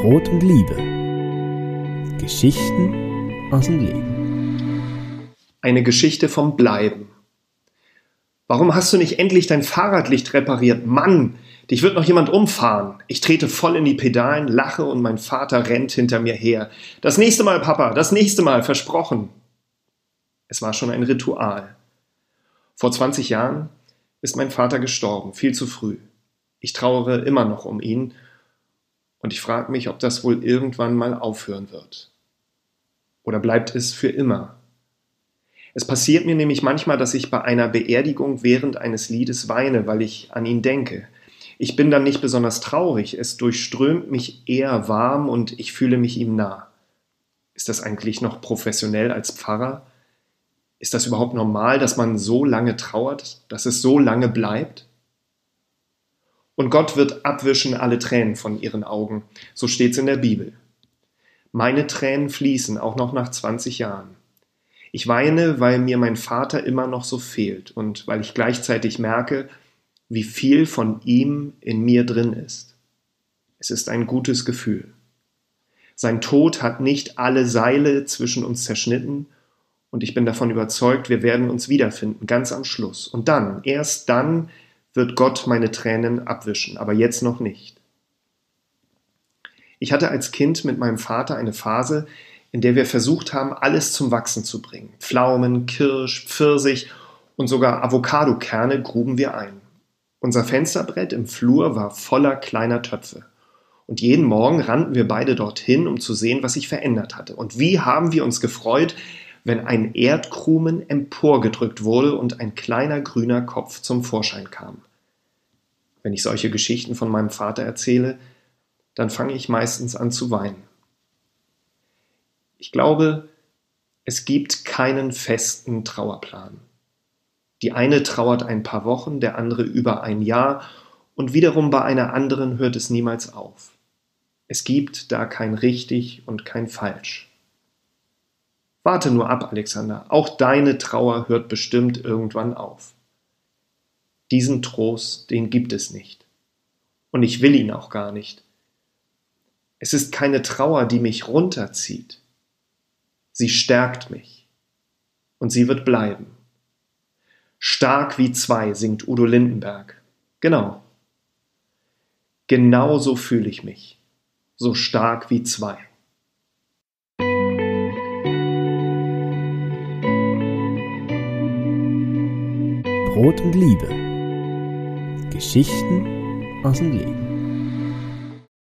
Brot und Liebe. Geschichten aus dem Leben. Eine Geschichte vom Bleiben. Warum hast du nicht endlich dein Fahrradlicht repariert? Mann, dich wird noch jemand umfahren. Ich trete voll in die Pedalen, lache und mein Vater rennt hinter mir her. Das nächste Mal, Papa, das nächste Mal, versprochen. Es war schon ein Ritual. Vor 20 Jahren ist mein Vater gestorben, viel zu früh. Ich trauere immer noch um ihn und ich frage mich, ob das wohl irgendwann mal aufhören wird. Oder bleibt es für immer? Es passiert mir nämlich manchmal, dass ich bei einer Beerdigung während eines Liedes weine, weil ich an ihn denke. Ich bin dann nicht besonders traurig, es durchströmt mich eher warm und ich fühle mich ihm nah. Ist das eigentlich noch professionell als Pfarrer? Ist das überhaupt normal, dass man so lange trauert, dass es so lange bleibt? Und Gott wird abwischen alle Tränen von ihren Augen. So steht's in der Bibel. Meine Tränen fließen auch noch nach 20 Jahren. Ich weine, weil mir mein Vater immer noch so fehlt und weil ich gleichzeitig merke, wie viel von ihm in mir drin ist. Es ist ein gutes Gefühl. Sein Tod hat nicht alle Seile zwischen uns zerschnitten und ich bin davon überzeugt, wir werden uns wiederfinden, ganz am Schluss. Und dann, erst dann, wird Gott meine Tränen abwischen, aber jetzt noch nicht. Ich hatte als Kind mit meinem Vater eine Phase, in der wir versucht haben, alles zum Wachsen zu bringen. Pflaumen, Kirsch, Pfirsich und sogar Avocadokerne gruben wir ein. Unser Fensterbrett im Flur war voller kleiner Töpfe. Und jeden Morgen rannten wir beide dorthin, um zu sehen, was sich verändert hatte. Und wie haben wir uns gefreut, wenn ein Erdkrumen emporgedrückt wurde und ein kleiner grüner Kopf zum Vorschein kam. Wenn ich solche Geschichten von meinem Vater erzähle, dann fange ich meistens an zu weinen. Ich glaube, es gibt keinen festen Trauerplan. Die eine trauert ein paar Wochen, der andere über ein Jahr und wiederum bei einer anderen hört es niemals auf. Es gibt da kein richtig und kein falsch. Warte nur ab, Alexander, auch deine Trauer hört bestimmt irgendwann auf. Diesen Trost, den gibt es nicht. Und ich will ihn auch gar nicht. Es ist keine Trauer, die mich runterzieht. Sie stärkt mich. Und sie wird bleiben. Stark wie zwei, singt Udo Lindenberg. Genau. Genau so fühle ich mich. So stark wie zwei. Brot und Liebe. Geschichten aus dem Leben.